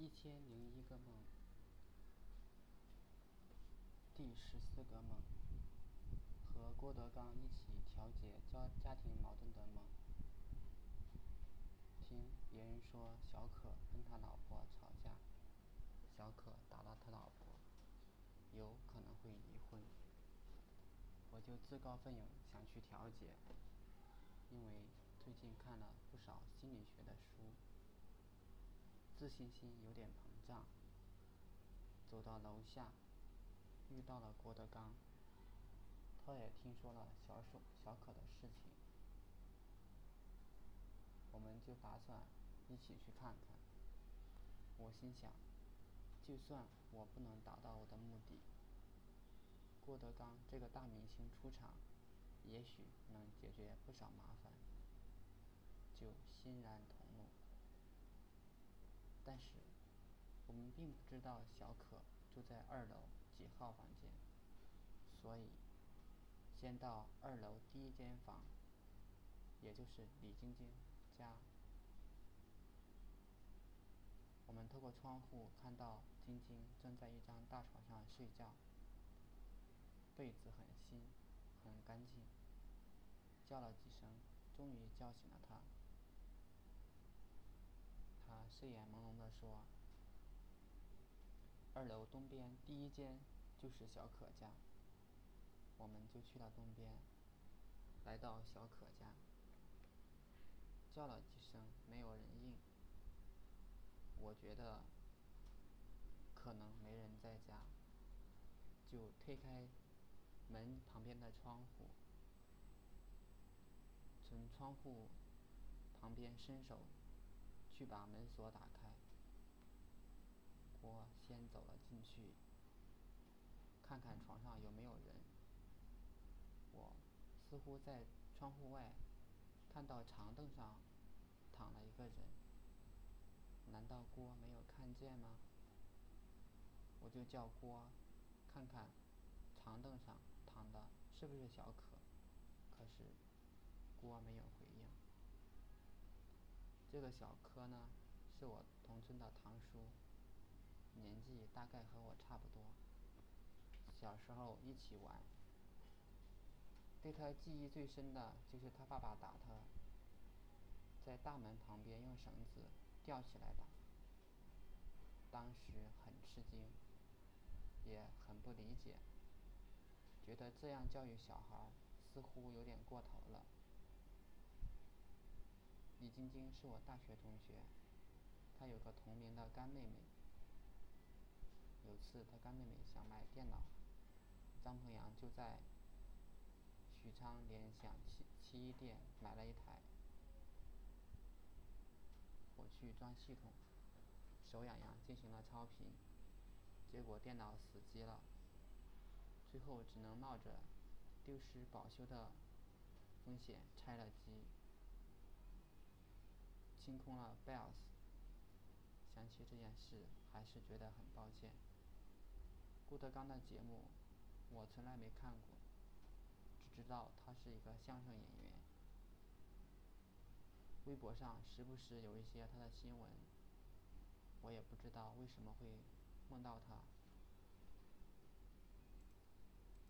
一千零一个梦，第十四个梦，和郭德纲一起调解家家庭矛盾的梦。听别人说小可跟他老婆吵架，小可打了他老婆，有可能会离婚。我就自告奋勇想去调解，因为最近看了不少心理学的，自信心有点膨胀。走到楼下，遇到了郭德纲，他也听说了小手小可的事情，我们就打算一起去看看。我心想，就算我不能达到我的目的，郭德纲这个大明星出场，也许能解决不少麻烦，就欣然同路。但是，我们并不知道小可住在二楼几号房间，所以先到二楼第一间房，也就是李晶晶家。我们透过窗户看到晶晶正在一张大床上睡觉，被子很新，很干净。叫了几声，终于叫醒了她。睡眼朦胧地说：“二楼东边第一间就是小可家。”我们就去了东边，来到小可家，叫了几声没有人应。我觉得可能没人在家，就推开门旁边的窗户，从窗户旁边伸手去把门锁打开。我先走了进去，看看床上有没有人。我似乎在窗户外看到长凳上躺了一个人，难道郭没有看见吗？我就叫郭看看长凳上躺的是不是小可，可是郭没有。这个小柯呢，是我同村的堂叔，年纪大概和我差不多，小时候一起玩。对他记忆最深的就是他爸爸打他，在大门旁边用绳子吊起来打。当时很吃惊，也很不理解，觉得这样教育小孩似乎有点过头了。李晶晶是我大学同学，她有个同龄的干妹妹。有次她干妹妹想买电脑，张鹏阳就在许昌联想七七一店买了一台。我去装系统，手痒痒进行了超频，结果电脑死机了。最后只能冒着丢失保修的风险拆了机，清空了 BIOS。想起这件事，还是觉得很抱歉。郭德纲的节目我从来没看过，只知道他是一个相声演员。微博上时不时有一些他的新闻，我也不知道为什么会梦到他。